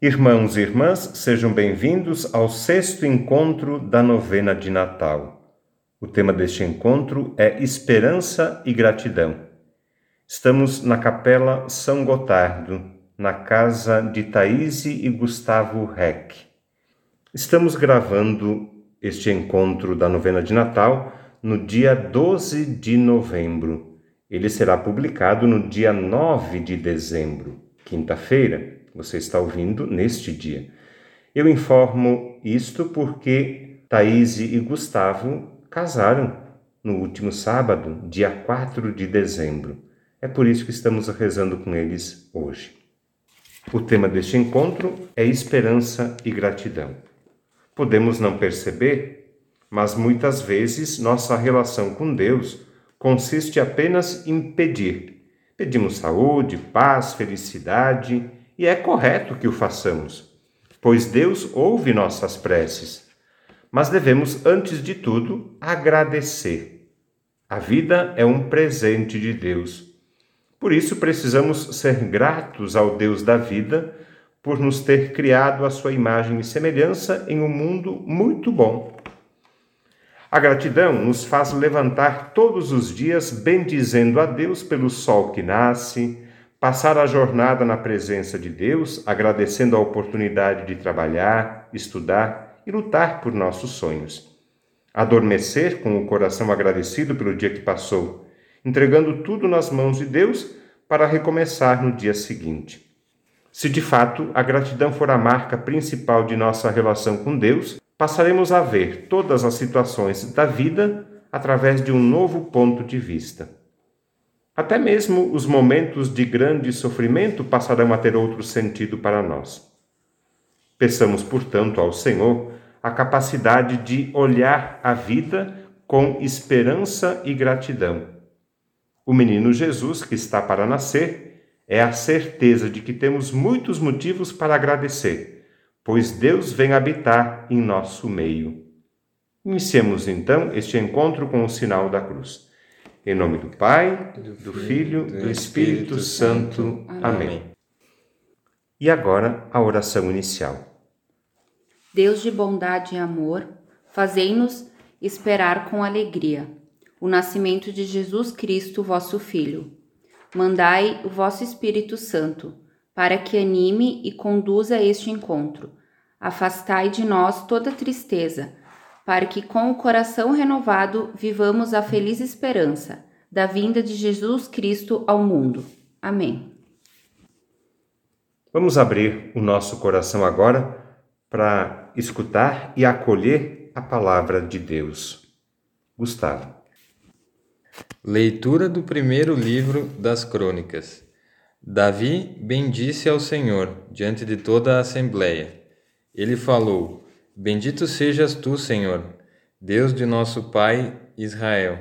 Irmãos e irmãs, sejam bem-vindos ao sexto encontro da novena de Natal. O tema deste encontro é Esperança e Gratidão. Estamos na Capela São Gotardo, na casa de Thaise e Gustavo Reck. Estamos gravando este encontro da novena de Natal no dia 12 de novembro. Ele será publicado no dia 9 de dezembro, quinta-feira. Você está ouvindo neste dia. Eu informo isto porque Thaís e Gustavo casaram no último sábado, dia 4 de dezembro. É por isso que estamos rezando com eles hoje. O tema deste encontro é esperança e gratidão. Podemos não perceber, mas muitas vezes nossa relação com Deus consiste apenas em pedir. Pedimos saúde, paz, felicidade, e é correto que o façamos, pois Deus ouve nossas preces. Mas devemos, antes de tudo, agradecer. A vida é um presente de Deus. Por isso precisamos ser gratos ao Deus da vida por nos ter criado a sua imagem e semelhança em um mundo muito bom. A gratidão nos faz levantar todos os dias bendizendo a Deus pelo sol que nasce, passar a jornada na presença de Deus, agradecendo a oportunidade de trabalhar, estudar e lutar por nossos sonhos. Adormecer com o coração agradecido pelo dia que passou, entregando tudo nas mãos de Deus para recomeçar no dia seguinte. Se de fato a gratidão for a marca principal de nossa relação com Deus, passaremos a ver todas as situações da vida através de um novo ponto de vista. Até mesmo os momentos de grande sofrimento passarão a ter outro sentido para nós. Peçamos, portanto, ao Senhor a capacidade de olhar a vida com esperança e gratidão. O menino Jesus, que está para nascer, é a certeza de que temos muitos motivos para agradecer, pois Deus vem habitar em nosso meio. Iniciemos então este encontro com o sinal da cruz. Em nome do Pai, do Filho, do Espírito Santo. Amém. E agora a oração inicial. Deus de bondade e amor, fazei-nos esperar com alegria o nascimento de Jesus Cristo, vosso Filho. Mandai o vosso Espírito Santo, para que anime e conduza este encontro. Afastai de nós toda tristeza para que com o coração renovado vivamos a feliz esperança da vinda de Jesus Cristo ao mundo. Amém. Vamos abrir o nosso coração agora para escutar e acolher a palavra de Deus. Gustavo. Leitura do primeiro livro das Crônicas. Davi bendisse ao Senhor diante de toda a assembleia. Ele falou: Bendito sejas tu, Senhor, Deus de nosso Pai Israel,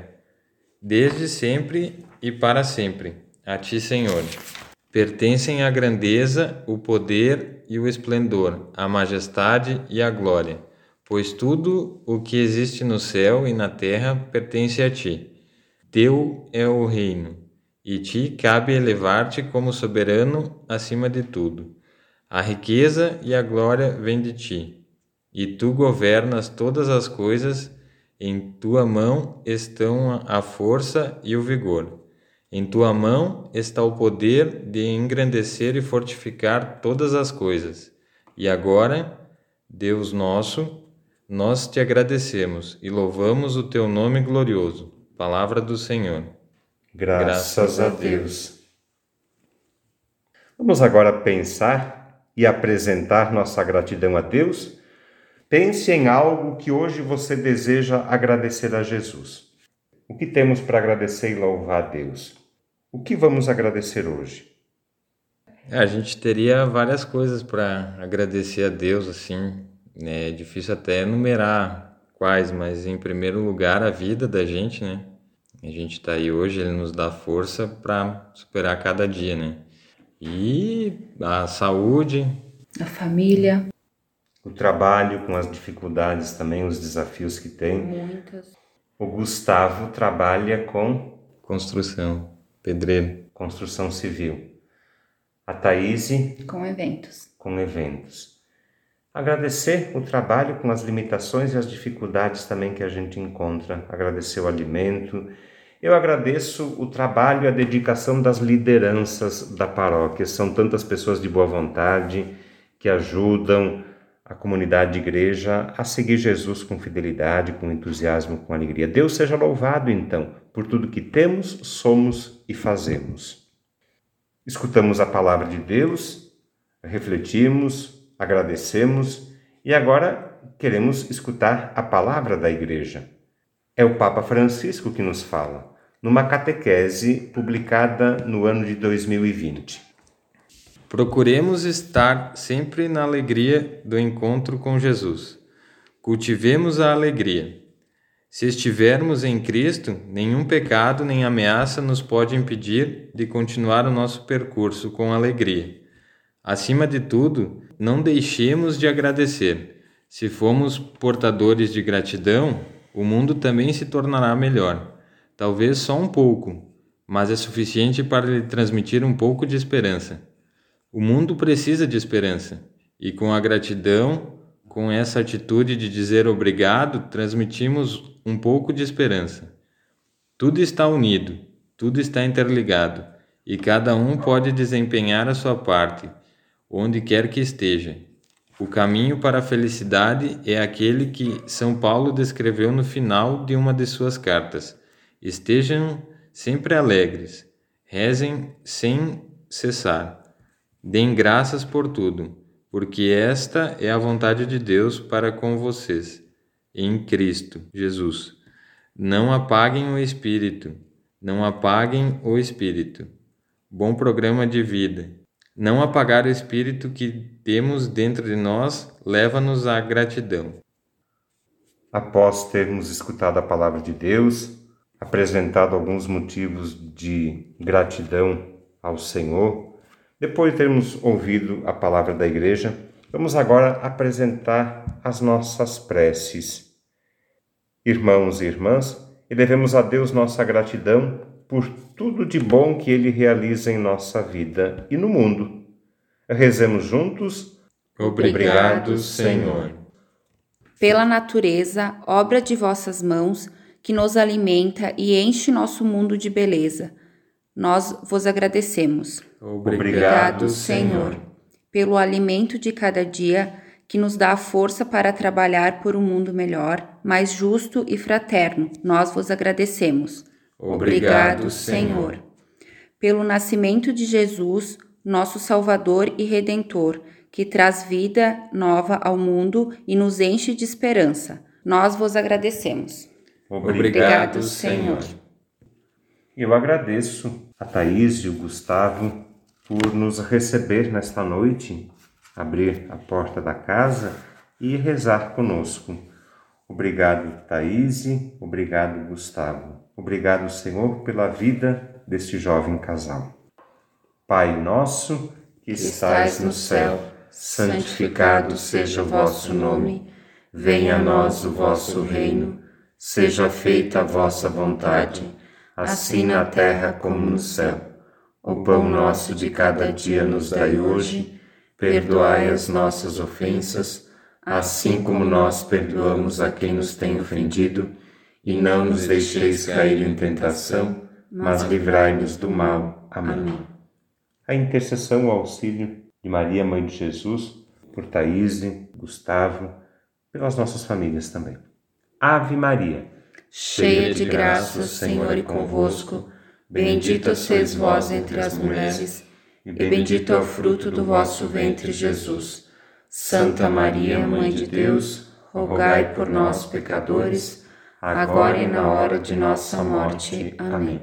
desde sempre e para sempre. A ti, Senhor, pertencem a grandeza, o poder e o esplendor, a majestade e a glória, pois tudo o que existe no céu e na terra pertence a ti. Teu é o reino, e ti cabe elevar-te como soberano acima de tudo. A riqueza e a glória vêm de ti e tu governas todas as coisas, em tua mão estão a força e o vigor. Em tua mão está o poder de engrandecer e fortificar todas as coisas. E agora, Deus nosso, nós te agradecemos e louvamos o teu nome glorioso. Palavra do Senhor. Graças, Graças a Deus. Vamos agora pensar e apresentar nossa gratidão a Deus Pense em algo que hoje você deseja agradecer a Jesus. O que temos para agradecer e louvar a Deus? O que vamos agradecer hoje? A gente teria várias coisas para agradecer a Deus, assim. Né? É difícil até enumerar quais, mas em primeiro lugar a vida da gente, né? A gente está aí hoje, ele nos dá força para superar cada dia, né? E a saúde, a família, o trabalho com as dificuldades também, os desafios que tem. Muitas. O Gustavo trabalha com construção, pedreiro, construção civil. A Thaís com eventos. Com eventos. Agradecer o trabalho com as limitações e as dificuldades também que a gente encontra. Agradecer o alimento. Eu agradeço o trabalho e a dedicação das lideranças da paróquia. São tantas pessoas de boa vontade que ajudam a comunidade de igreja a seguir Jesus com fidelidade, com entusiasmo, com alegria. Deus seja louvado, então, por tudo que temos, somos e fazemos. Escutamos a palavra de Deus, refletimos, agradecemos e agora queremos escutar a palavra da igreja. É o Papa Francisco que nos fala, numa catequese publicada no ano de 2020. Procuremos estar sempre na alegria do encontro com Jesus. Cultivemos a alegria. Se estivermos em Cristo, nenhum pecado nem ameaça nos pode impedir de continuar o nosso percurso com alegria. Acima de tudo, não deixemos de agradecer. Se formos portadores de gratidão, o mundo também se tornará melhor. Talvez só um pouco, mas é suficiente para lhe transmitir um pouco de esperança. O mundo precisa de esperança, e com a gratidão, com essa atitude de dizer obrigado, transmitimos um pouco de esperança. Tudo está unido, tudo está interligado, e cada um pode desempenhar a sua parte, onde quer que esteja. O caminho para a felicidade é aquele que São Paulo descreveu no final de uma de suas cartas. Estejam sempre alegres, rezem sem cessar. Deem graças por tudo, porque esta é a vontade de Deus para com vocês, em Cristo Jesus. Não apaguem o espírito, não apaguem o espírito. Bom programa de vida. Não apagar o espírito que temos dentro de nós leva-nos à gratidão. Após termos escutado a palavra de Deus, apresentado alguns motivos de gratidão ao Senhor, depois de termos ouvido a palavra da igreja, vamos agora apresentar as nossas preces. Irmãos e irmãs, elevemos a Deus nossa gratidão por tudo de bom que Ele realiza em nossa vida e no mundo. Rezemos juntos. Obrigado, Senhor. Pela natureza, obra de vossas mãos, que nos alimenta e enche nosso mundo de beleza nós vos agradecemos. Obrigado, Senhor, pelo alimento de cada dia que nos dá a força para trabalhar por um mundo melhor, mais justo e fraterno. Nós vos agradecemos. Obrigado, Senhor. Pelo nascimento de Jesus, nosso Salvador e Redentor, que traz vida nova ao mundo e nos enche de esperança. Nós vos agradecemos. Obrigado, Senhor. Eu agradeço a Thaís e o Gustavo por nos receber nesta noite, abrir a porta da casa e rezar conosco. Obrigado, Thaís, obrigado, Gustavo. Obrigado, Senhor, pela vida deste jovem casal. Pai nosso, que estais no céu, santificado seja o vosso nome. Venha a nós o vosso reino. Seja feita a vossa vontade assim na terra como no céu. O pão nosso de cada dia nos dai hoje, perdoai as nossas ofensas, assim como nós perdoamos a quem nos tem ofendido, e não nos deixeis cair em tentação, mas livrai-nos do mal. Amém. A intercessão e o auxílio de Maria, Mãe de Jesus, por Thaís, Gustavo, pelas nossas famílias também. Ave Maria cheia de graça, o Senhor é convosco. Bendita sois vós entre as mulheres, e bendito é o fruto do vosso ventre, Jesus. Santa Maria, Mãe de Deus, rogai por nós, pecadores, agora e na hora de nossa morte. Amém.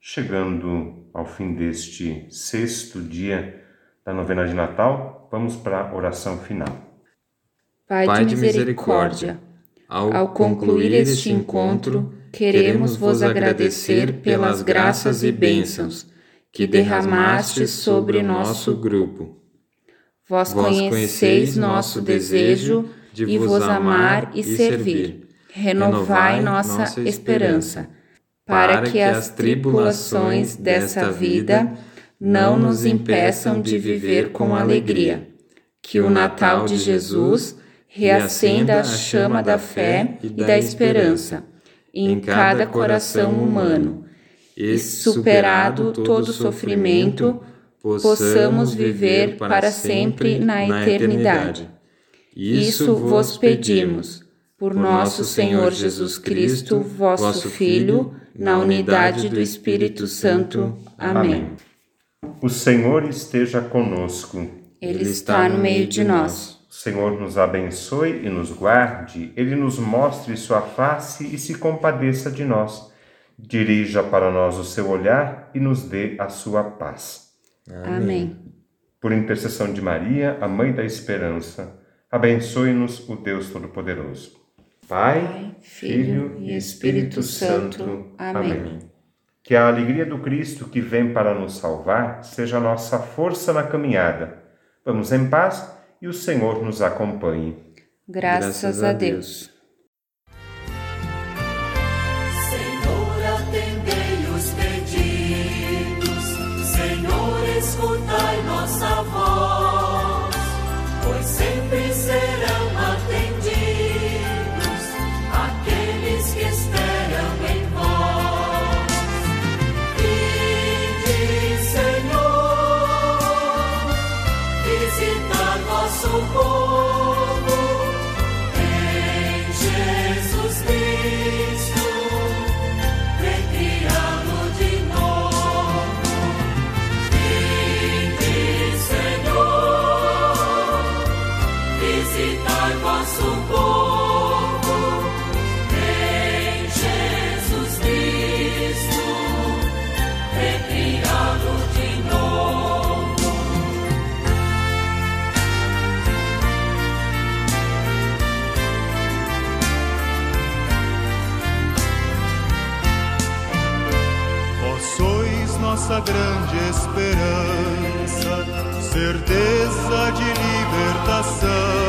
Chegando ao fim deste sexto dia da novena de Natal, vamos para a oração final. Pai de misericórdia, ao concluir este encontro, queremos vos agradecer pelas graças e bênçãos que derramaste sobre nosso grupo. Vós conheceis nosso desejo de vos amar e servir. Renovai nossa esperança, para que as tribulações desta vida não nos impeçam de viver com alegria. Que o Natal de Jesus reacenda a chama da fé e da esperança em cada coração humano e, superado todo sofrimento, possamos viver para sempre na eternidade. Isso vos pedimos, por nosso Senhor Jesus Cristo, vosso Filho, na unidade do Espírito Santo. Amém. O Senhor esteja conosco. Ele está no meio de nós. O Senhor nos abençoe e nos guarde, Ele nos mostre sua face e se compadeça de nós. Dirija para nós o seu olhar e nos dê a sua paz. Amém. Por intercessão de Maria, a Mãe da Esperança, abençoe-nos o Deus Todo-Poderoso. Pai, Filho e Espírito Santo. Amém. Que a alegria do Cristo que vem para nos salvar seja nossa força na caminhada. Vamos em paz e o Senhor nos acompanhe. Graças, Graças a Deus. Senhor, visitar vosso povo em Jesus Cristo, recriá-lo de novo. Vós sois nossa grande esperança, certeza de libertação.